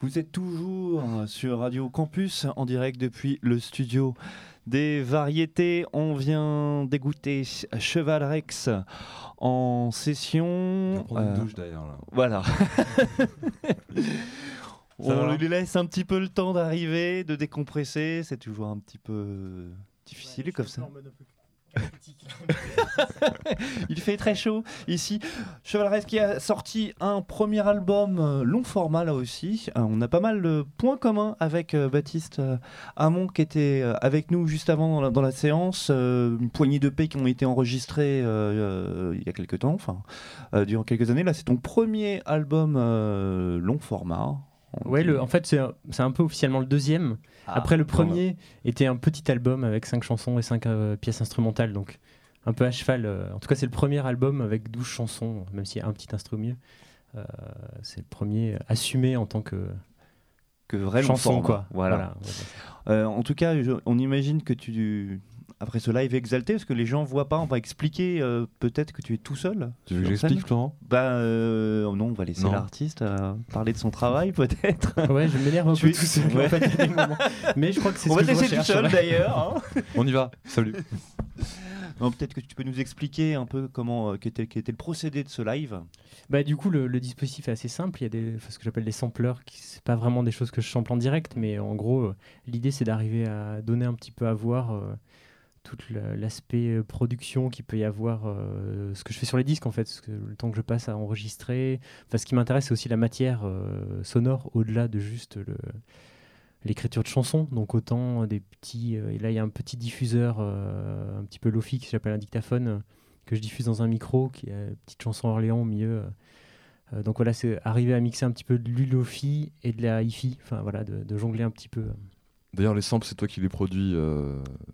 Vous êtes toujours sur Radio Campus en direct depuis le studio des variétés. On vient d'écouter Cheval Rex en session. On une douche d'ailleurs là. Voilà. On lui laisse un petit peu le temps d'arriver, de décompresser. C'est toujours un petit peu difficile comme ça. Il fait très chaud ici. Chevalres qui a sorti un premier album euh, long format là aussi. Euh, on a pas mal de points communs avec euh, Baptiste Hamon qui était avec nous juste avant dans la, séance. une poignée de paix qui ont été enregistrées il y a quelques temps, enfin durant quelques années. Là, c'est ton premier album long format. Ouais, en fait, c'est un, peu officiellement le deuxième. Ah, Après, le premier était un petit album avec cinq chansons et cinq pièces instrumentales. Donc, un peu à cheval. Euh, en tout cas, c'est le premier album avec 12 chansons, même s'il y a un petit instrument mieux. Euh, c'est le premier assumé en tant que que vraie chanson quoi. Voilà. Euh, en tout cas, on imagine que tu après ce live exalté, parce que les gens voient pas, on va expliquer peut-être que tu es tout seul. Tu veux que j'explique, Florent? Bah non, on va laisser l'artiste parler de son travail peut-être. Ouais, je m'énerve un peu tout seul. Mais je crois que c'est ce on va te laisser tout seul d'ailleurs. Hein. on y va. Salut. Peut-être que tu peux nous expliquer un peu comment euh, était, était, le procédé de ce live. Bah, du coup, le, dispositif est assez simple. Il y a des, ce que j'appelle des sampleurs, qui c'est pas vraiment des choses que je sample en direct, mais en gros, euh, l'idée c'est d'arriver à donner un petit peu à voir euh, tout l'aspect production qu'il peut y avoir, ce que je fais sur les disques en fait, le temps que je passe à enregistrer. Enfin, ce qui m'intéresse, c'est aussi la matière sonore au-delà de juste l'écriture de chansons, donc autant des petits. Euh, et là, il y a un petit diffuseur, euh, un petit peu lofi qui s'appelle un dictaphone euh, que je diffuse dans un micro, qui a une petite chanson Orléans au milieu. donc voilà, c'est arriver à mixer un petit peu de l'ulofi et de la hi-fi, enfin voilà, de, jongler un petit peu. D'ailleurs, les samples, c'est toi qui les produis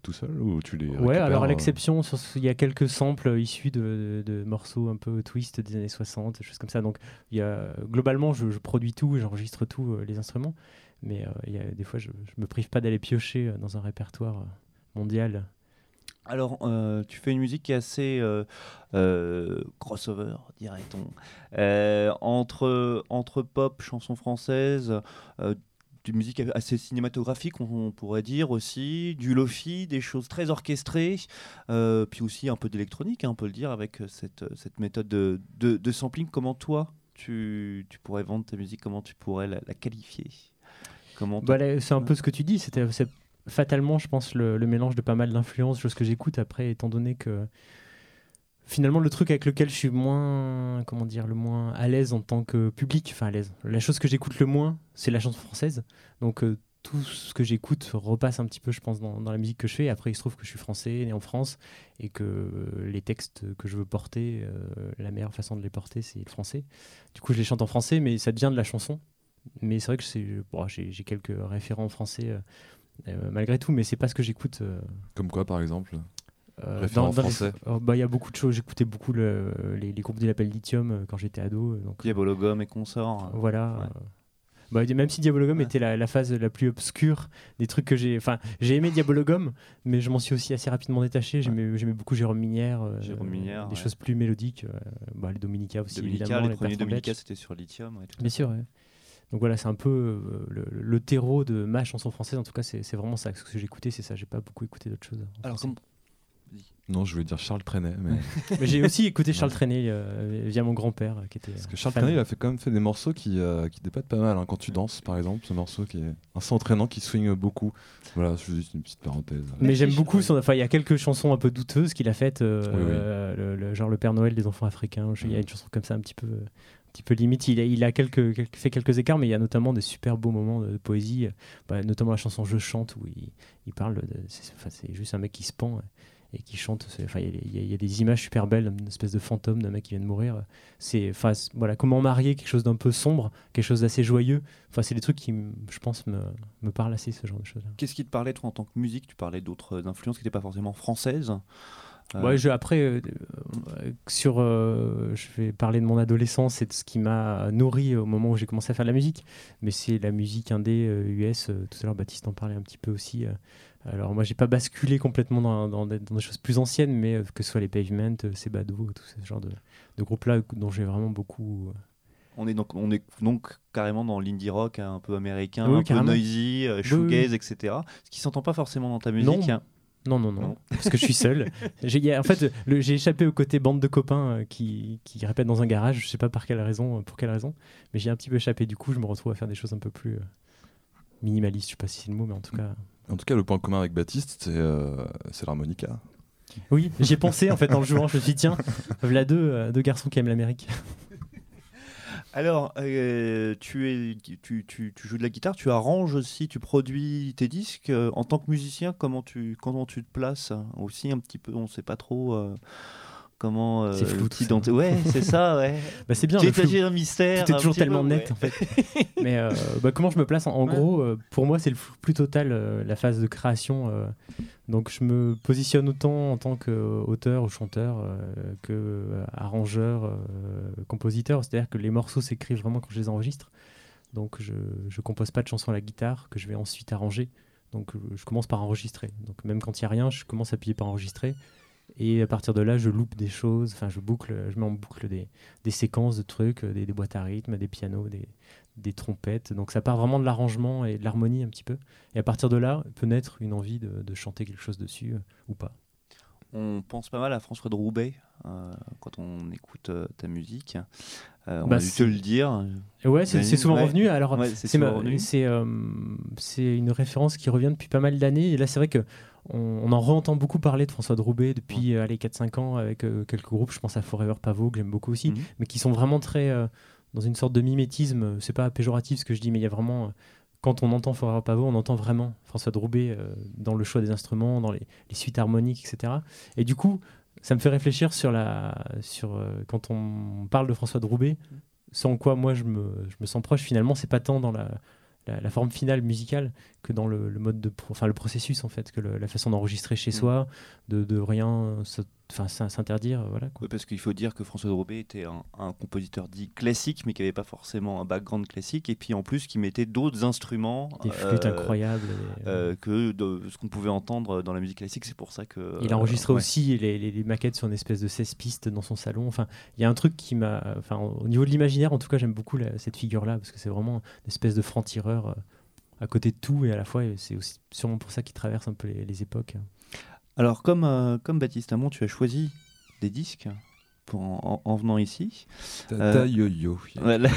tout seul ou tu les Ouais, alors à l'exception, il y a quelques samples issus de, morceaux un peu twist des années 60, des choses comme ça. Donc, il y a, globalement, je, je produis tout, j'enregistre tout, les instruments. Mais euh, y a, des fois, je, je me prive pas d'aller piocher euh, dans un répertoire euh, mondial. Alors, tu fais une musique qui est assez crossover, dirait-on, entre, entre pop, chansons françaises, du musique assez cinématographique, on, pourrait dire aussi, du lofi, des choses très orchestrées, puis aussi un peu d'électronique, hein, on peut le dire, avec cette, cette méthode de, de, sampling. Comment toi, tu, tu, pourrais vendre ta musique, comment tu pourrais la qualifier? Bah, c'est un peu ce que tu dis. C'était fatalement, je pense, le, mélange de pas mal d'influences, choses que j'écoute après, étant donné que finalement le truc avec lequel je suis moins, comment dire, le moins à l'aise en tant que public, enfin à l'aise. La chose que j'écoute le moins, c'est la chanson française. Donc euh, tout ce que j'écoute repasse un petit peu, je pense, dans, la musique que je fais. Après, il se trouve que je suis français, né en France, et que les textes que je veux porter, euh, la meilleure façon de les porter, c'est le français. Du coup, je les chante en français, mais ça devient de la chanson mais c'est vrai que j'ai, quelques référents français euh, malgré tout, mais c'est pas ce que j'écoute. Comme quoi, par exemple? Référents français oh, bah, Il y a beaucoup de choses. J'écoutais beaucoup le, les, groupes de l'appel Lithium quand j'étais ado. Donc, Diabologum et consorts. Voilà. Bah, même si Diabologum était la, la, phase la plus obscure des trucs que j'ai. Enfin, j'ai aimé Diabologum, mais je m'en suis aussi assez rapidement détaché. J'aimais, beaucoup Jérôme Minière. des choses plus mélodiques. bah, les Dominica aussi. Dominica, les, les premiers Dominica, c'était sur Lithium. Bien sûr, ouais. Donc voilà, c'est un peu euh, le, terreau de ma chanson française. En tout cas, c'est vraiment ça. Ce que j'ai écouté, c'est ça. J'ai pas beaucoup écouté d'autres choses. Alors, Non, je voulais dire Charles Trenet. Mais, j'ai aussi écouté Charles Trenet euh, via mon grand-père. qui était Parce que Charles Trenet, il a fait, quand même fait des morceaux qui, euh, qui dépassent pas mal. Hein. Quand tu danses, par exemple, ce morceau qui est un son entraînant qui swing beaucoup. Voilà, c'est juste une petite parenthèse. Mais j'aime beaucoup son. Enfin, il y a quelques chansons un peu douteuses qu'il a faites, le, genre Le Père Noël des enfants africains. Il y a une chanson comme ça un petit peu petit peu limite. Il a, il a quelques, fait quelques écarts, mais il y a notamment des super beaux moments de, poésie, bah, notamment la chanson Je chante où il, il parle. C'est juste un mec qui se pend et qui chante. Enfin, il, y a, des images super belles, une espèce de fantôme d'un mec qui vient de mourir. C'est, enfin, voilà, comment marier quelque chose d'un peu sombre, quelque chose d'assez joyeux. Enfin, c'est des trucs qui, je pense, me, me parlent assez ce genre de choses. Qu'est-ce qui te parlait toi en tant que musique? Tu parlais d'autres influences qui n'étaient pas forcément françaises. Ouais, je, après, euh, sur, euh, je vais parler de mon adolescence et de ce qui m'a nourri au moment où j'ai commencé à faire de la musique. Mais c'est la musique indé US. Euh, tout à l'heure, Baptiste en parlait un petit peu aussi. Alors, moi, j'ai pas basculé complètement dans, dans, des, choses plus anciennes, mais que ce soit les Pavement, Sebado, tout ce genre de, de groupes-là dont j'ai vraiment beaucoup On est donc, on est donc carrément dans l'indie rock hein, un peu américain, Oui, un carrément. peu noisy, euh, oui. shoegaze, etc. Ce qui s'entend pas forcément dans ta musique. Non. hein. Non, non, non, Non. parce que je suis seul. Y a- en fait, j'ai échappé au côté bande de copains euh, qui, qui répètent dans un garage. Je sais pas par quelle raison, euh, pour quelle raison, mais j'ai un petit peu échappé. Du coup, je me retrouve à faire des choses un peu plus euh, minimalistes. Je sais pas si c'est le mot, mais en tout cas. En tout cas, le point commun avec Baptiste, c'est euh, l'harmonica. Oui, j'y ai pensé en fait en le jouant. Je me suis dit, tiens, voilà deux, euh, deux garçons qui aiment l'Amérique. Alors, euh, tu, es, tu, tu, tu joues de la guitare, tu arranges aussi, tu produis tes disques. En tant que musicien, comment tu, comment tu te places Aussi un petit peu, on sait pas trop euh, comment. euh, C'est flou, tout ça. Ouais, c'est ça, ouais. Bah, c'est bien. Es un mystère. Tout est un toujours peu, tellement net ouais. en fait. Mais euh, bah, comment je me place En, en Ouais. gros, euh, pour moi, c'est le flou plus total, euh, la phase de création. donc je me positionne autant en tant qu'auteur ou chanteur que arrangeur, compositeur. C'est-à-dire que les morceaux s'écrivent vraiment quand je les enregistre. Donc je ne compose pas de chansons à la guitare que je vais ensuite arranger. Donc je commence par enregistrer. Donc même quand il n'y a rien, je commence à appuyer par enregistrer. Et à partir de là, je loupe des choses, enfin je boucle, je mets en boucle des, des séquences de trucs, euh, des, des boîtes à rythme, des pianos, des, des trompettes. Donc ça part vraiment de l'arrangement et de l'harmonie un petit peu. Et à partir de là, peut naître une envie de, de chanter quelque chose dessus euh, ou pas. On pense pas mal à François de Roubaix euh, quand on écoute euh, ta musique. On Bah, a dû te le dire. Ouais, c'est souvent ouais. revenu. Alors Ouais, ma- c'est une référence qui revient depuis pas mal d'années. Et là, c'est vrai que on, on en re-entend beaucoup parler de François de Roubaix depuis euh, allez, 4-5 ans avec euh, quelques groupes. Je pense à Forever Pavot, que j'aime beaucoup aussi. Mhm. mais qui sont vraiment très euh, dans une sorte de mimétisme. C'est pas péjoratif ce que je dis, mais il y a vraiment. euh, quand on entend Forever Pavot, on entend vraiment François euh, dans le choix des instruments, dans les, les suites harmoniques, etc. Et du coup, ça me fait réfléchir sur la, sur euh, quand on parle de François de Roubaix, sans quoi moi je me, je me sens proche. Finalement, c'est pas tant dans la, la, la forme finale musicale que dans le, le mode de, enfin le processus en fait, que le- la façon d'enregistrer chez Mm. soi, de, de rien, s'interdire, euh, voilà. Quoi. Ouais, parce qu'il faut dire que François Roubaix était un, un compositeur dit classique, mais qui n'avait pas forcément un background classique, et puis en plus qui mettait d'autres instruments Des flûtes euh, incroyables. euh, que de ce qu'on pouvait entendre dans la musique classique. C'est pour ça que. Il a enregistré ouais. aussi les, les- les maquettes sur une espèce de 16 pistes dans son salon. Enfin, il y a un truc qui m'a. Enfin, au niveau de l'imaginaire, en tout cas, j'aime beaucoup la- cette figure-là parce que c'est vraiment une espèce de franc-tireur euh, à côté de tout et à la fois, et c'est aussi sûrement pour ça qu'il traverse un peu les, les époques. Alors, comme, euh, comme Baptiste Hamon, tu as choisi des disques pour en, en- en venant ici. Tata Euh, yo-yo. Voilà.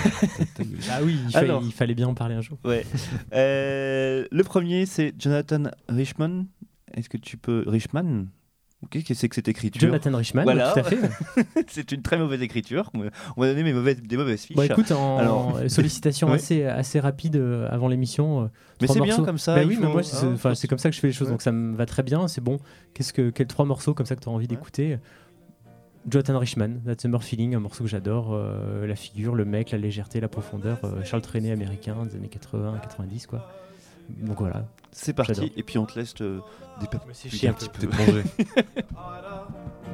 Ah oui, il, Alors. il fallait bien en parler un jour. Ouais. Euh, le premier, c'est Jonathan Richman. Est-ce que tu peux. Richman Qu'est-ce que c'est que cette écriture Jonathan Richman, Voilà. tout à fait. C'est une très mauvaise écriture. On m'a- on m'a donné mes mauvaises, des mauvaises fiches. Bon, écoute, en Alors- sollicitation assez, assez rapide euh, avant l'émission. euh, mais c'est bien comme ça. Bah oui, mais moi, c'est hein, faut- c'est comme ça que je fais les choses, Ouais. donc ça me va très bien. C'est bon. Qu'est-ce que quels trois morceaux comme ça que tu as envie Ouais. d'écouter? Jonathan Richman, That Summer Feeling, un morceau que j'adore. euh, la figure, le mec, la légèreté, la profondeur. euh, Charles Trenet américain des années 80-90, quoi. Donc voilà. C'est parti. Et puis on te laisse te un petit peu.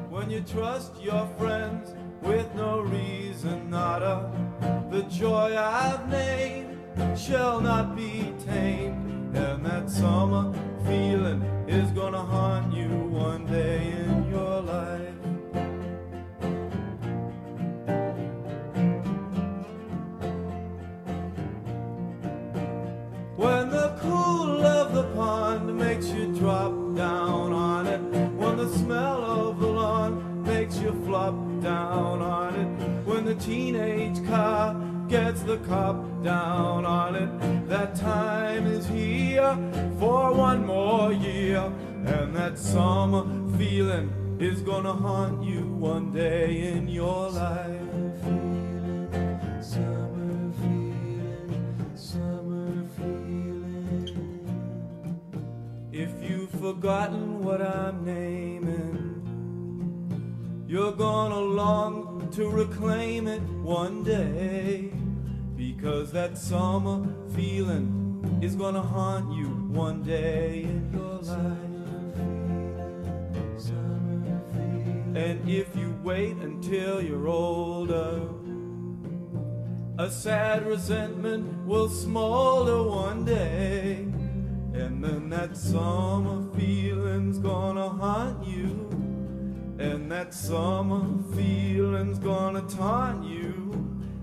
when you trust your friends with no reason nada the joy i've named shall not be tamed and that summer feeling is gonna haunt you one day teenage car gets the cop down on it, that time is here for one more year, and that summer feeling is gonna haunt you one day in your life. Summer feeling, summer feeling. If you've forgotten what I'm naming, you're gonna long to reclaim it one day. Because that summer feeling is gonna haunt you one day in your life. And if you wait until you're older, a sad resentment will smolder one day. And then that summer feeling's gonna haunt you. And that summer feeling's gonna taunt you.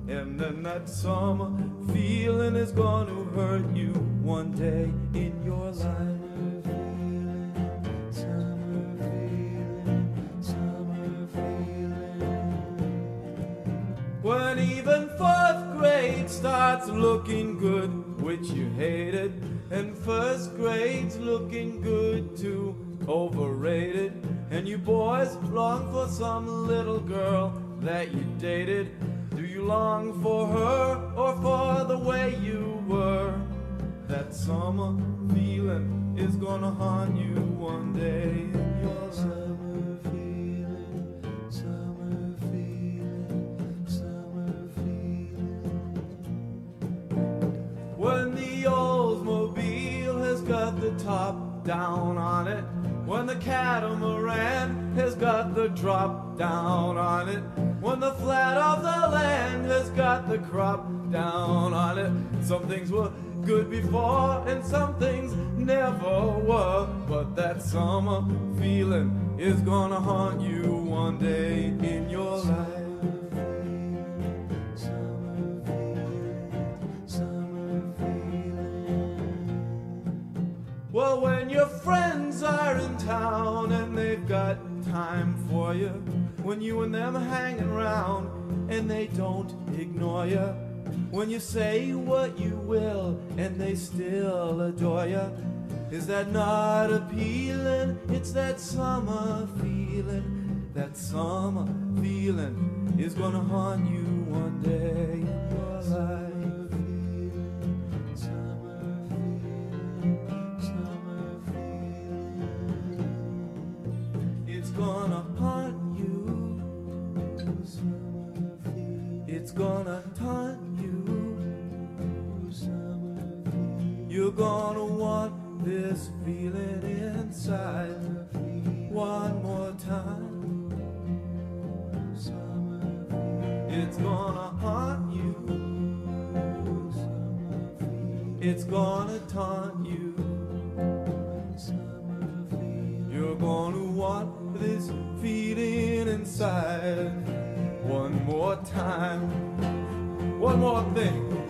And then that summer feeling is gonna hurt you one day in your life. Feeling summer feeling, summer feeling When even fourth grade starts looking good, which you hated, and first grade's looking good too, overrated, and you boys long for some little girl that you dated. Do you long for her or for the way you were? That summer feeling is gonna haunt you one day your summer feeling, summer feeling, summer feeling. When the Oldsmobile has got the top down on it, when the catamaran has got the drop down on it, when the flat of the land has got the crop down on it. Some things were good before and some things never were, but that summer feeling is gonna haunt you one day in your life. When your friends are in town and they've got time for you, when you and them hanging around and they don't ignore you, when you say what you will and they still adore you, is that not appealing? It's that summer feeling. That summer feeling is gonna haunt you one day in your life. You're gonna want this feeling inside one more time. It's gonna haunt you. It's gonna taunt you. You're gonna want this feeling inside one more time. One more thing.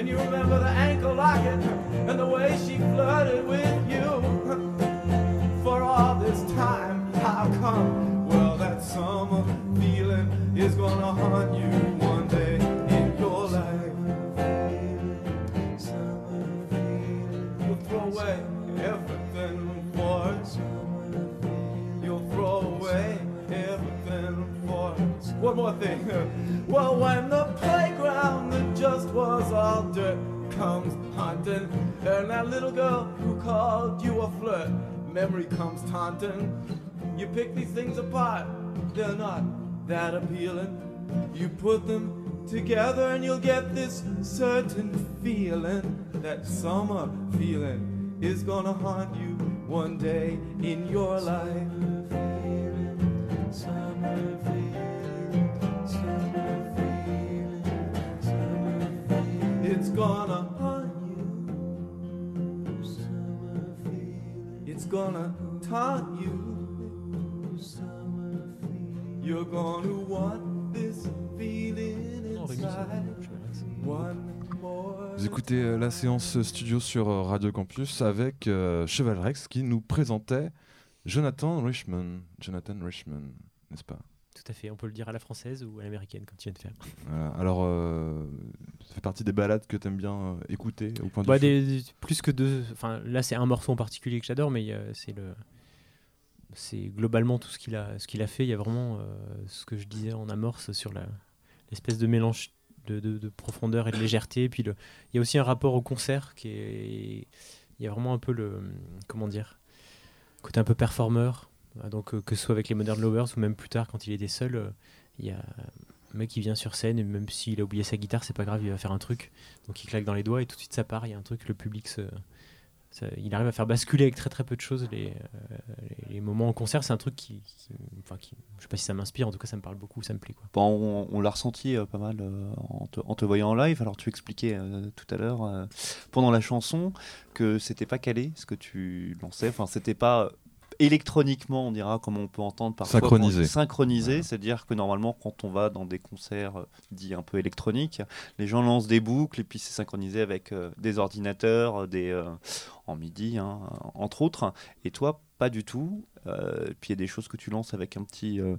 And you remember the ankle locket and the way she flirted with you. For all this time, how come? Well, that summer feeling is gonna haunt you one day in your life. You'll throw away everything for it. You'll throw away everything for it. One more thing. Well, when was all dirt comes haunting, and that little girl who called you a flirt, memory comes taunting. You pick these things apart, they're not that appealing. You put them together and you'll get this certain feeling. That summer feeling is gonna haunt you one day in your life. Summer feeling, summer feeling, It's gonna haunt you. Summer feeling. It's gonna taunt you. Summer feeling. You're gonna want this feeling inside. One more. Vous écoutez euh, la séance studio sur euh, Radio Campus avec euh, Cheval Rex qui nous présentait Jonathan Richman. Jonathan Richman, n'est-ce pas? Tout à fait, on peut le dire à la française ou à l'américaine, comme tu viens de faire. Voilà. Alors, euh, ça fait partie des balades que tu aimes bien euh, écouter au point de Bah, vue- des- des- plus que deux. Enfin, là, c'est un morceau en particulier que j'adore, mais euh, c'est le. C'est globalement tout ce qu'il a, ce qu'il a fait. Il y a vraiment ce que je disais en amorce sur la- l'espèce de mélange de, de- de profondeur et de légèreté. Puis le, il y a aussi un rapport au concert qui est. Il y a vraiment un peu le. Comment dire Côté un peu performeur. Ah, Donc, euh, que ce soit avec les Modern Lovers ou même plus tard quand il était seul, euh, il y a un mec qui vient sur scène et même s'il a oublié sa guitare, c'est pas grave, il va faire un truc. Donc il claque dans les doigts et tout de suite ça part. Il y a un truc, le public se, il arrive à faire basculer avec très très peu de choses les, euh, moments en concert, c'est un truc qui, qui- enfin, je sais pas si ça m'inspire, en tout cas ça me parle beaucoup, ça me plaît quoi. Bon, on, l'a ressenti pas mal en, te, en te voyant en live. Alors tu expliquais tout à l'heure pendant la chanson que c'était pas calé ce que tu lançais. Enfin, c'était pas électroniquement, on dira, comme on peut entendre parfois. Synchronisé. Synchronisé, Voilà. c'est-à-dire que normalement, quand on va dans des concerts euh, dits un peu électroniques, les gens lancent des boucles et puis c'est synchronisé avec euh, des ordinateurs, des euh, en MIDI, hein, entre autres. Et toi, pas du tout. Euh, puis il y a des choses que tu lances avec un petit, euh,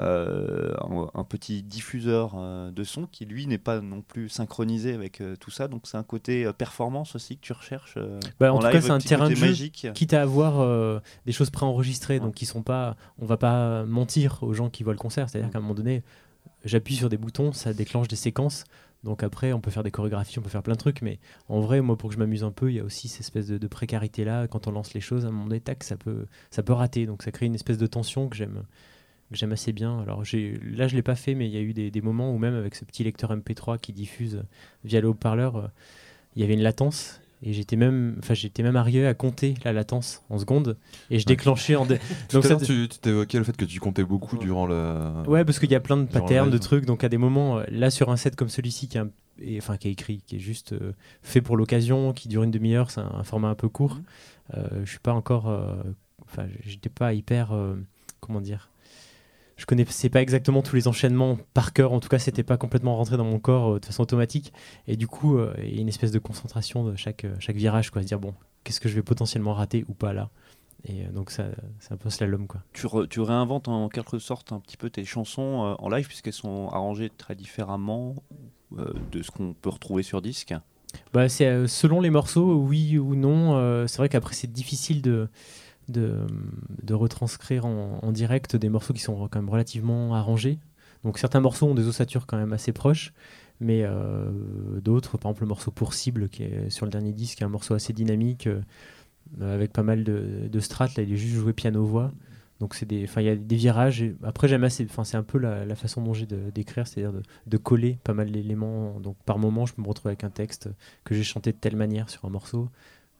euh, un, un petit diffuseur de son qui lui n'est pas non plus synchronisé avec tout ça. Donc c'est un côté performance aussi que tu recherches. Bah, en tout cas, c'est un terrain de jeu magique. quitte à avoir des choses préenregistrées, donc qui sont pas, on va pas mentir aux gens qui voient le concert. C'est-à-dire qu'à un moment donné, j'appuie sur des boutons, ça déclenche des séquences. Donc après, on peut faire des chorégraphies, on peut faire plein de trucs, mais en vrai, moi, pour que je m'amuse un peu, il y a aussi cette espèce de, de précarité là. Quand on lance les choses, à un moment donné, tac, ça peut, ça peut rater. Donc ça crée une espèce de tension que j'aime, que j'aime assez bien. Alors là, je l'ai pas fait, mais il y a eu des, des moments où même avec ce petit lecteur MP3 qui diffuse via le haut-parleur, euh, il y avait une latence. Et j'étais même, enfin, j'étais même arrivé à compter la latence en secondes et je Ouais. déclenchais en. dé- Tout Donc à ça- tu tu t'évoquais le fait que tu comptais beaucoup durant le. Ouais, parce qu'il y a plein de patterns, de trucs. Donc à des moments, euh, là sur un set comme celui-ci, qui est, un- et- enfin, qui est écrit, qui est juste euh, fait pour l'occasion, qui dure une demi-heure, c'est un, un format un peu court. Euh, je suis pas encore, euh, enfin, j'étais pas hyper, euh, comment dire. Je connaissais pas exactement tous les enchaînements par cœur. En tout cas, c'était pas complètement rentré dans mon corps euh, de façon automatique. Et du coup, euh, il y a une espèce de concentration de chaque, euh, chaque virage, quoi. Se dire bon, qu'est-ce que je vais potentiellement rater ou pas là? Et donc ça, c'est un peu slalom, quoi. Tu, re- tu réinventes en quelque sorte un petit peu tes chansons en live puisqu'elles sont arrangées très différemment de ce qu'on peut retrouver sur disque? Bah, c'est selon les morceaux, oui ou non. C'est vrai qu'après c'est difficile de, de, retranscrire en, direct des morceaux qui sont quand même relativement arrangés. Donc certains morceaux ont des ossatures quand même assez proches, mais euh, d'autres, par exemple le morceau pour cible qui est sur le dernier disque, est un morceau assez dynamique euh, avec pas mal de, de strates. Là, il est juste joué piano voix. Donc c'est des, il y a des virages. Et après j'aime assez, enfin c'est un peu la, façon dont j'ai d'écrire, c'est-à-dire de, de coller pas mal d'éléments. Donc par moment je me retrouve avec un texte que j'ai chanté de telle manière sur un morceau,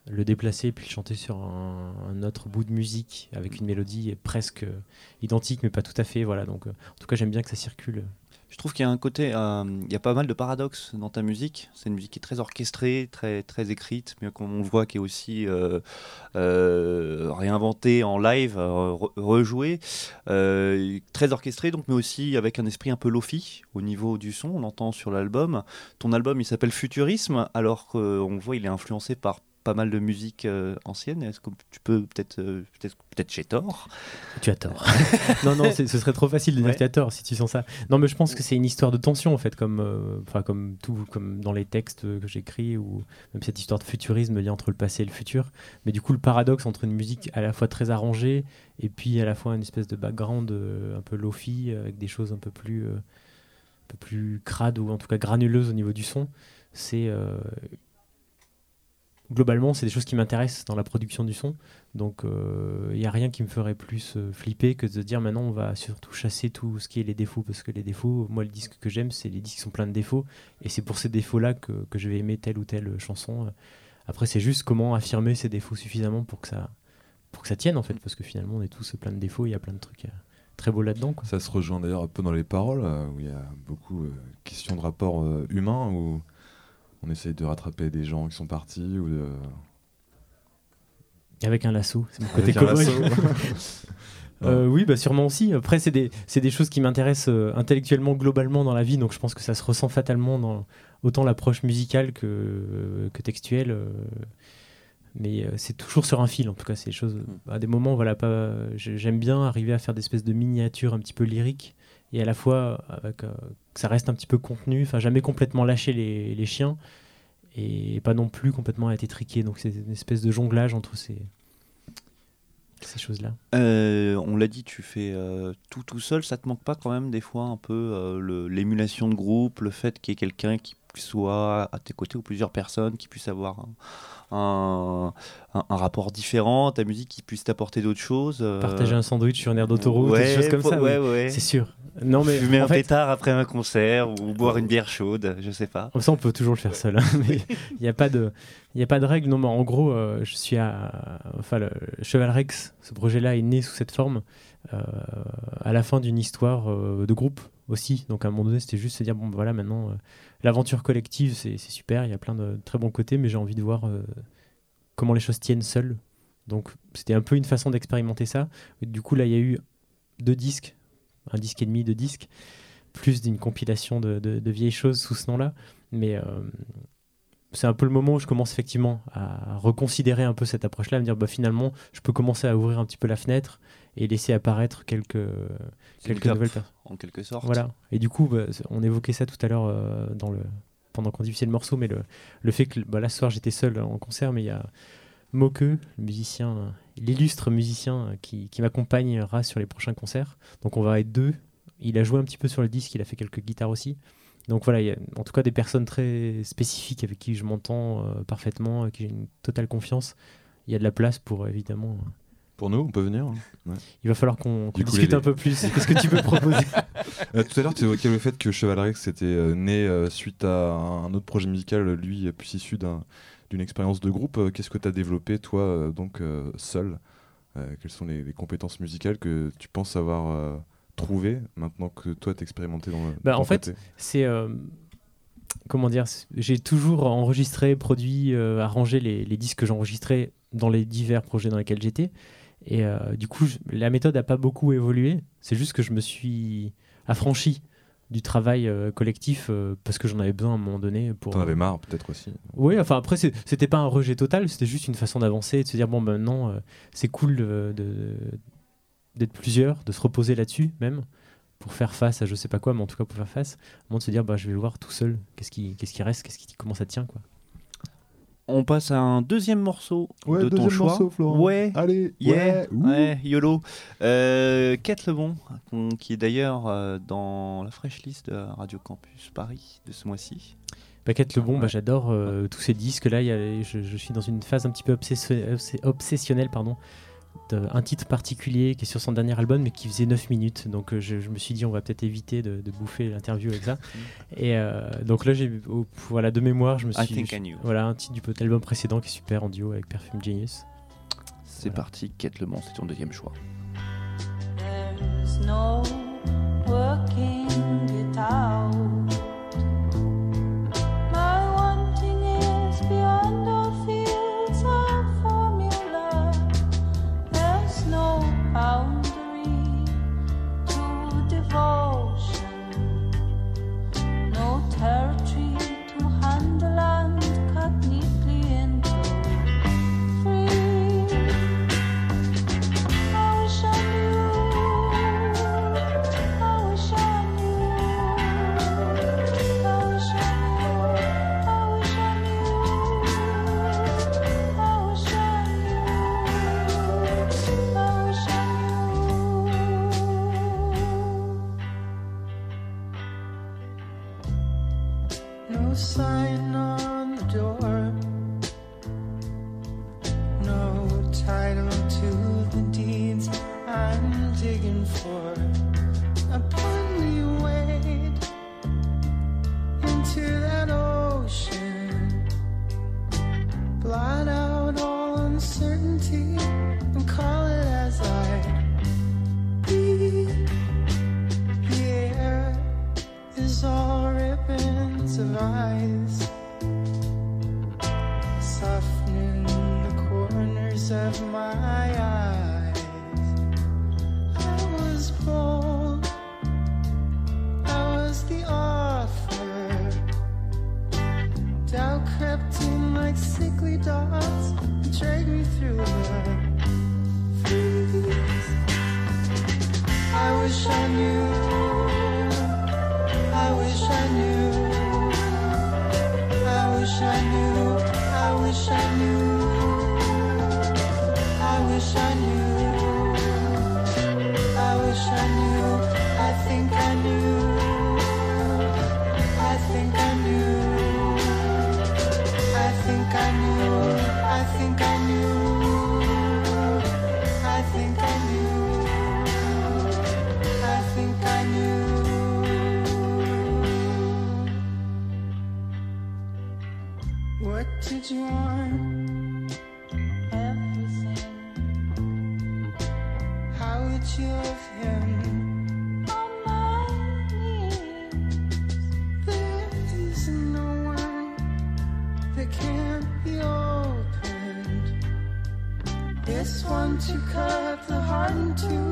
le déplacer puis le chanter sur un, autre bout de musique avec une mélodie presque euh, identique mais pas tout à fait. Voilà donc euh, en tout cas j'aime bien que ça circule. Je trouve qu'il y a un côté, euh, il y a pas mal de paradoxes dans ta musique. C'est une musique qui est très orchestrée, très, très écrite, mais comme on le voit, qui est aussi réinventée en live, re- rejouée, très orchestrée, donc, mais aussi avec un esprit un peu lofi au niveau du son. On l'entend sur l'album. Ton album, il s'appelle Futurisme, alors qu'on voit, il est influencé par pas mal de musique euh, ancienne. Est-ce que tu peux peut-être, euh, peut-être, peut-être j'ai tort Tu as tort. non, non, ce serait trop facile de dire Ouais. que tu as tort si tu sens ça. Non, mais je pense que c'est une histoire de tension, en fait, comme, euh, enfin, comme tout, comme dans les textes que j'écris, ou même cette histoire de futurisme liée entre le passé et le futur. Mais du coup, le paradoxe entre une musique à la fois très arrangée et puis à la fois une espèce de background un peu lofi, avec des choses un peu plus, un peu plus crades ou en tout cas granuleuses au niveau du son, c'est. euh, Globalement, c'est des choses qui m'intéressent dans la production du son. Donc il n'y a rien qui me ferait plus euh, flipper que de dire maintenant on va surtout chasser tout ce qui est les défauts parce que les défauts, moi le disque que j'aime c'est les disques qui sont pleins de défauts et c'est pour ces défauts-là que, je vais aimer telle ou telle chanson. Après c'est juste comment affirmer ces défauts suffisamment pour que ça, pour que ça tienne en fait parce que finalement on est tous plein de défauts, il y a plein de trucs euh, très beaux là-dedans. Ça se rejoint d'ailleurs un peu dans les paroles, euh, où il y a beaucoup de questions de rapport euh, humain, on essaye de rattraper des gens qui sont partis, ou de... Avec un lasso, c'est mon côté cow-boy. Euh, oui, bah sûrement aussi. Après, c'est des, choses qui m'intéressent euh, intellectuellement, globalement dans la vie, donc je pense que ça se ressent fatalement dans autant l'approche musicale que, euh, que textuelle. euh, mais c'est toujours sur un fil, en tout cas, c'est des choses. À des moments, voilà, pas. j'ai- J'aime bien arriver à faire des espèces de miniatures un petit peu lyriques et à la fois avec, euh, que ça reste un petit peu contenu, enfin, jamais complètement lâcher les, les chiens et pas non plus complètement être étriqué. Donc, c'est une espèce de jonglage entre ces, ces choses-là. Euh, on l'a dit, tu fais euh, tout tout seul. Ça te manque pas quand même des fois un peu euh, l'émulation de groupe, le fait qu'il y ait quelqu'un qui soit à tes côtés ou plusieurs personnes qui puissent avoir un, un- un- un rapport différent, ta musique qui puisse t'apporter d'autres choses. euh, Partager un sandwich sur une aire d'autoroute, ouais, des choses comme ça. ouais, oui. ouais. C'est sûr. Non, mais Fumer en un fait, pétard après un concert ou boire une bière chaude, je sais pas. Comme ça, on peut toujours le faire seul. hein, mais il n'y a pas de, il a pas de règle. Non, mais en gros, euh, je suis à, enfin, le Cheval Rex. Ce projet-là est né sous cette forme euh, à la fin d'une histoire euh, de groupe aussi. Donc à un moment donné, c'était juste se dire bon, voilà, maintenant, l'aventure collective, c'est super. Il y a plein de très bons côtés, mais j'ai envie de voir comment les choses tiennent seules. Donc c'était un peu une façon d'expérimenter ça. Du coup, là, il y a eu deux disques, un disque et demi de disques, plus d'une compilation de, de- de vieilles choses sous ce nom-là. Mais euh, c'est un peu le moment où je commence effectivement à reconsidérer un peu cette approche-là, à me dire bah, finalement, je peux commencer à ouvrir un petit peu la fenêtre et laisser apparaître quelques, quelques nouvelles personnes. en quelque sorte. Voilà. Et du coup, bah, on évoquait ça tout à l'heure euh, dans le pendant qu'on diffusait le morceau, mais le, le fait que bah, là ce soir j'étais seul en concert, mais il y a Moke, le musicien, l'illustre musicien euh, qui, qui m'accompagnera sur les prochains concerts. Donc on va être deux. Il a joué un petit peu sur le disque, il a fait quelques guitares aussi. Donc voilà, il y a en tout cas des personnes très spécifiques avec qui je m'entends euh, parfaitement, avec qui j'ai une totale confiance. Il y a de la place pour évidemment. euh, Pour nous, on peut venir. hein. Il va falloir qu'on discute les- un peu plus. Qu'est-ce que tu peux proposer? Euh, tout à l'heure, tu évoquais le fait que Cheval Rex était euh, né suite à un autre projet musical, lui, plus issu d'un- d'une expérience de groupe. Euh, Qu'est-ce que tu as développé, toi, euh, donc euh, seul Quelles sont les, les compétences musicales que tu penses avoir trouvées maintenant que toi, expérimenté dans le. Bah, en fait, c'est comment dire j'ai toujours enregistré produit euh, arrangé les, les disques que j'enregistrais dans les divers projets dans lesquels j'étais et euh, du coup je- la méthode n'a pas beaucoup évolué c'est juste que je me suis affranchi du travail euh, collectif euh, parce que j'en avais besoin à un moment donné pour T'en avais marre, peut-être aussi. oui, enfin après, c'était pas un rejet total, c'était juste une façon d'avancer et de se dire, bon, maintenant, euh, c'est cool d'être plusieurs, de se reposer là-dessus même, pour faire face à je sais pas quoi, mais en tout cas pour faire face, au moment de se dire, bah, je vais voir tout seul, qu'est-ce qui, qu'est-ce qui reste, qu'est-ce qui, comment ça tient, quoi? On passe à un deuxième morceau Ouais, de ton deuxième choix. morceau, Florent. Ouais. Allez, Yeah, ouais, ouh. ouais, YOLO. Euh, Kate Lebon, qui est d'ailleurs euh, dans la fraîche liste de Radio Campus Paris de ce mois-ci. Paquette le bon, bah, Ouais. j'adore euh, tous ces disques là, il y a- je, je suis dans une phase un petit peu obsessi- obs- obsessionnelle, pardon, d'un titre particulier qui est sur son dernier album mais qui faisait 9 minutes, donc euh, je, je me suis dit on va peut-être éviter de, de bouffer l'interview avec ça. Et euh, donc là, j'ai, au- voilà, de mémoire, je me I suis. I Knew. Voilà, un titre du de l'album précédent qui est super en duo avec Perfume Genius. C'est parti, Kate Lebon, c'est ton deuxième choix. There's no working it of my eyes. I was bold, I was the author. Doubt crept in like sickly dots and dragged me through the freeze. I wish I knew. Everything. How would you have him? On my knees. There is no one that can't be opened. This one to cut the heart in two,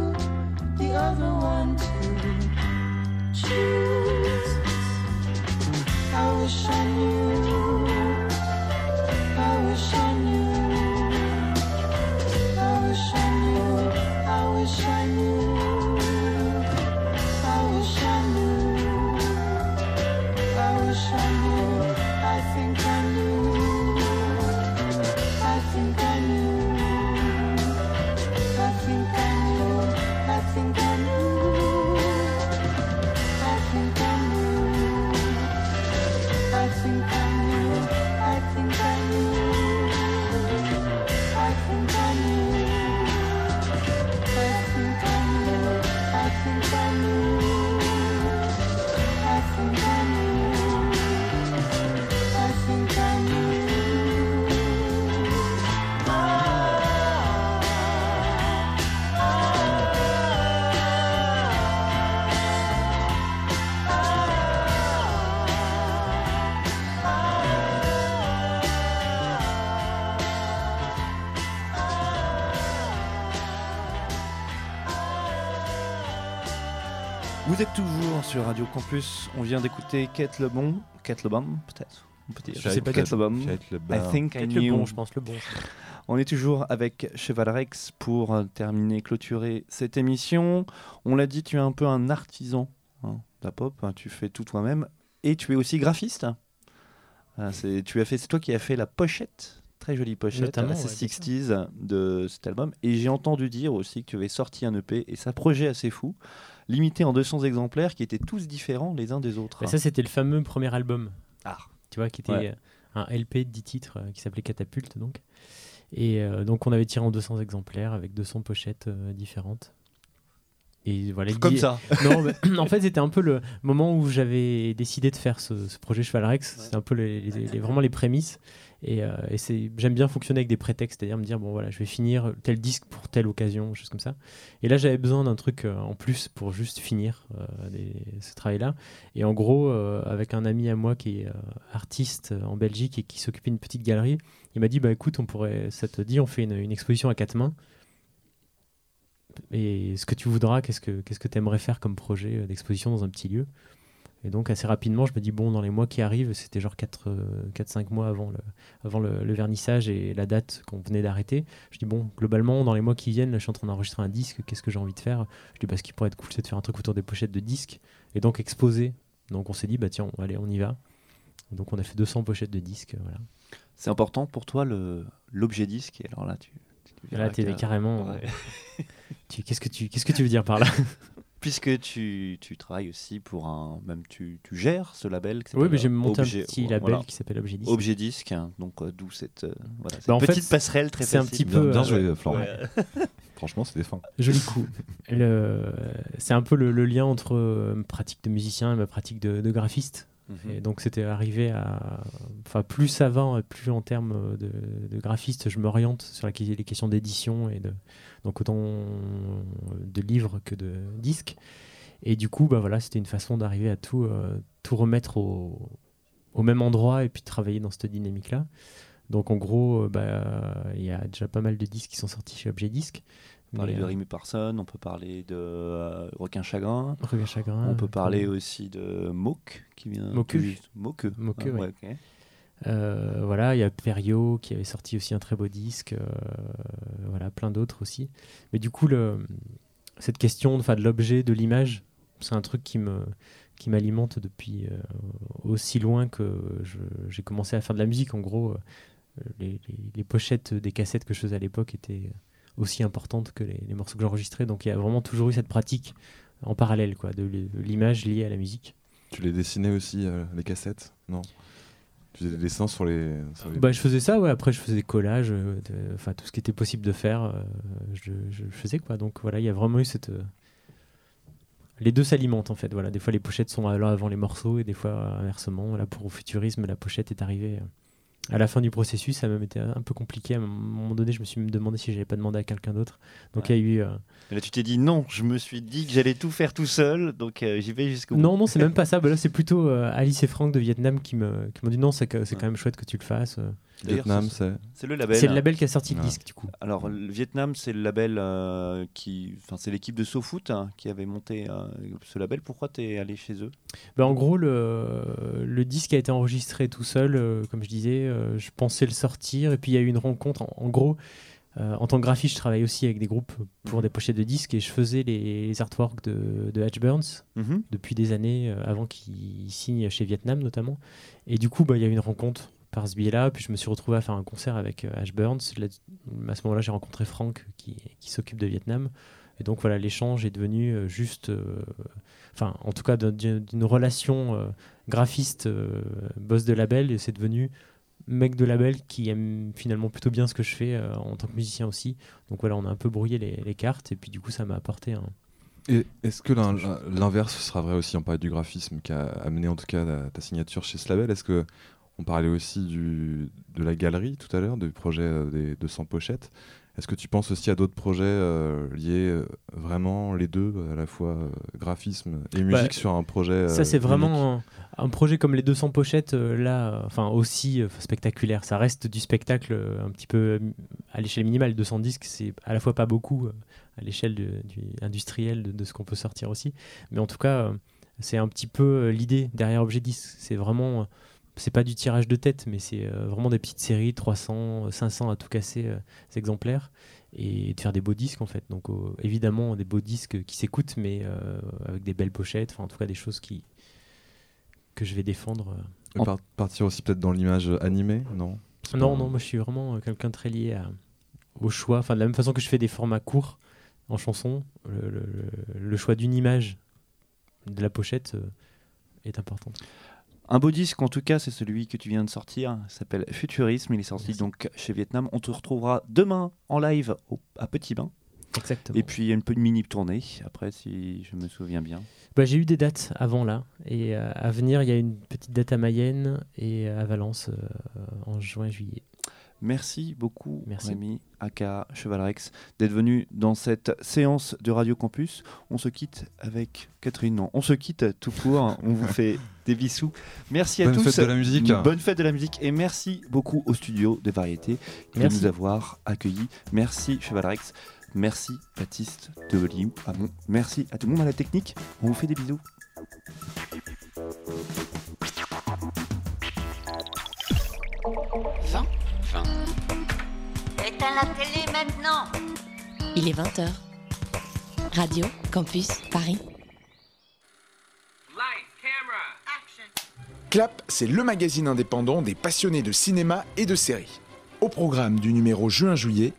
Vous êtes toujours sur Radio Campus. On vient d'écouter Kate Le Bon. Kate Le Bon, peut-être. On peut dire. Je sais pas, Kate Le Bon. Kate Le I think I Peut-être le knew. bon, je pense, le bon. On est toujours avec Cheval Rex pour euh, terminer, clôturer cette émission. On l'a dit, tu es un peu un artisan hein, de la pop. hein, tu fais tout toi-même. Et tu es aussi graphiste. Euh, c'est, tu as fait, c'est toi qui as fait la pochette. Très jolie pochette, Notamment, assez ouais, 60s de cet album. Et j'ai entendu dire aussi que tu avais sorti un EP et ça projet assez fou, limité en 200 exemplaires qui étaient tous différents les uns des autres. Bah, ça, c'était le fameux premier album. Ah. Tu vois, qui était Ouais. euh, un LP de 10 titres euh, qui s'appelait Catapulte, donc. Et euh, donc, on avait tiré en 200 exemplaires avec 200 pochettes euh, différentes. Et voilà, Comme ça. Non, mais en fait, c'était un peu le moment où j'avais décidé de faire ce, ce projet Cheval Rex. C'est un peu les, les- les- vraiment les prémices. Et, euh, et c'est, j'aime bien fonctionner avec des prétextes, c'est-à-dire me dire bon voilà, je vais finir tel disque pour telle occasion, choses comme ça. Et là, j'avais besoin d'un truc euh, en plus pour juste finir euh, ce travail-là. Et en gros, avec un ami à moi qui est artiste en Belgique et qui s'occupait d'une petite galerie, il m'a dit bah écoute, on pourrait, ça te dit, on fait une, exposition à quatre mains. Et ce que tu voudras, qu'est-ce que qu'est-ce que aimerais faire comme projet d'exposition dans un petit lieu? Et donc assez rapidement, je me dis bon, dans les mois qui arrivent, c'était genre 4-5 mois avant le, avant le, le vernissage et la date qu'on venait d'arrêter. Je dis bon, globalement, dans les mois qui viennent, là, je suis en train d'enregistrer un disque, qu'est-ce que j'ai envie de faire? Je dis bah, ce qui pourrait être cool, c'est de faire un truc autour des pochettes de disques et donc exposer. Donc on s'est dit bah tiens, allez, on y va. Donc on a fait 200 pochettes de disques, voilà. C'est important pour toi le, l'objet disque? Et alors là, tu, tu là, t'es carrément. Ouais. tu- Qu'est-ce que tu qu'est-ce que tu veux dire par là? Puisque tu, tu travailles aussi pour un. Même tu, tu gères ce label. qui Oui, mais j'ai monté Objet- un petit voilà, label qui s'appelle Objet Disque. Objet disque. hein, donc euh, d'où cette, euh, voilà, cette Bah, fait, petite passerelle très c'est un facile. petit peu, Bien, bien euh, joué, Florent. Ouais. Franchement, c'était fin. Joli coup. Le- C'est un peu le, le lien entre euh, ma pratique de musicien et ma pratique de, de graphiste. Mhm. Et donc c'était arrivé à... Enfin, plus ça va, plus en termes de, graphiste, je m'oriente sur les questions d'édition et de... Donc autant de livres que de disques. Et du coup, bah voilà, c'était une façon d'arriver à tout, euh, tout remettre au, au même endroit et puis de travailler dans cette dynamique-là. Donc en gros, euh, bah, il y a déjà pas mal de disques qui sont sortis chez Objet Disque. On peut parler Mais, de euh, Rémi Parson, on peut parler de euh, Requin Chagrin. Regard Chagrin. on peut parler aussi de Moque qui vient. Moque. Moque. Moque, Ah, ouais. Euh, voilà, il y a Perio qui avait sorti aussi un très beau disque, euh, voilà, plein d'autres aussi. Mais du coup, le, cette question de l'objet, de l'image, c'est un truc qui me qui m'alimente depuis aussi loin que j'ai commencé à faire de la musique. En gros, les, les- les pochettes des cassettes que je faisais à l'époque étaient aussi importantes que les, les morceaux que j'enregistrais. Donc il y a vraiment toujours eu cette pratique en parallèle, quoi, de, l'image liée à la musique. Tu les dessinais aussi, euh, les cassettes Non? Tu faisais des dessins sur les. sur les- Bah, je faisais ça, ouais. Après, je faisais des collages, euh, de- enfin tout ce qui était possible de faire, euh, je, je faisais quoi. Donc voilà, il y a vraiment eu cette. euh, Les deux s'alimentent en fait. Voilà, des fois les pochettes sont là avant les morceaux et des fois inversement. Là pour Futurisme, la pochette est arrivée euh, à la fin du processus, ça m'a été un peu compliqué. À un moment donné, je me suis demandé si j'avais pas demandé à quelqu'un d'autre. Donc il y a eu. euh, Et là, tu t'es dit non, je me suis dit que j'allais tout faire tout seul, donc euh, j'y vais jusqu'au bout. Non, non, c'est même pas ça. Bah là, c'est plutôt euh, Alice et Franck de Vietnam qui me- qui m'ont dit non, c'est quand même chouette que tu le fasses. euh. Vietnam, c'est- le label. C'est le label qui a sorti le Ouais. disque, du coup. Alors, le Vietnam, c'est le label euh, qui. Enfin, c'est l'équipe de SoFoot hein, qui avait monté euh, ce label. Pourquoi tu es allé chez eux? Bah, en gros, le, le disque a été enregistré tout seul, euh, comme je disais. Euh, je pensais le sortir, et puis il y a eu une rencontre. En, en gros, euh, en tant que graphiste, je travaille aussi avec des groupes pour Mhm. des pochettes de disques, et je faisais les, les artworks de, de Hatch Burns Mhm. depuis des années, euh, avant qu'il signe chez Vietnam notamment. Et du coup, bah, il y a eu une rencontre par ce biais-là, puis je me suis retrouvé à faire un concert avec euh, Ash Burns. Là, à ce moment-là, j'ai rencontré Franck qui, qui s'occupe de Vietnam. Et donc voilà, l'échange est devenu juste, enfin, en tout cas, d'un- d'une relation graphiste boss de label, et c'est devenu mec de label qui aime finalement plutôt bien ce que je fais euh, en tant que musicien aussi. Donc voilà, on a un peu brouillé les, les cartes, et puis du coup, ça m'a apporté un. Et est-ce que l'in- l'inverse sera vrai aussi en parlant du graphisme qui a amené en tout cas ta, ta signature chez ce label? Est-ce que on parlait aussi du, de la galerie tout à l'heure, du projet euh, des 200 pochettes? Est-ce que tu penses aussi à d'autres projets euh, liés euh, vraiment les deux, à la fois euh, graphisme et musique Bah, sur un projet euh, Ça, c'est vraiment un, un projet comme les 200 pochettes, là, enfin aussi spectaculaire. Ça reste du spectacle un petit peu à l'échelle minimale. 200 disques, c'est à la fois pas beaucoup à l'échelle du industriel de, de ce qu'on peut sortir aussi. Mais en tout cas, c'est un petit peu l'idée derrière Objet Disque. C'est vraiment. C'est pas du tirage de tête, mais c'est euh, vraiment des petites séries, 300, euh, 500 à tout casser euh, exemplaires, et de faire des beaux disques en fait. Donc évidemment des beaux disques qui s'écoutent, mais euh, avec des belles pochettes, enfin en tout cas des choses qui que je vais défendre. Et par- partir aussi peut-être dans l'image animée, non? Non, pas- non, moi je suis vraiment quelqu'un très lié à- au choix. Enfin, de la même façon que je fais des formats courts en chanson, le, le- le- le choix d'une image de la pochette est important. Un beau disque, en tout cas, c'est celui que tu viens de sortir. Il s'appelle Futurisme. Il est sorti Merci. donc chez Vietnam. On te retrouvera demain en live au- à Petit Bain. Exactement. Et puis, il y a une peu de mini tournée. Après, si je me souviens bien. Bah, j'ai eu des dates avant là, et euh, à venir, il y a une petite date à Mayenne et à Valence euh, en juin-juillet. Merci beaucoup, Merci. Rémi, aka Chevalrex, d'être venu dans cette séance de Radio Campus. On se quitte avec Catherine. Non, on se quitte tout court. on vous fait des bisous. Merci à Bonne tous. fête de la musique. Bonne fête de la musique. Et merci beaucoup au studio de variété de nous avoir accueillis. Merci Chevalrex. Merci Baptiste de. Merci à tout le monde à la technique. On vous fait des bisous. Éteins la télé maintenant Il est 20h. Radio Campus Paris. Clap, c'est le magazine indépendant des passionnés de cinéma et de séries. Au programme du numéro juin-juillet,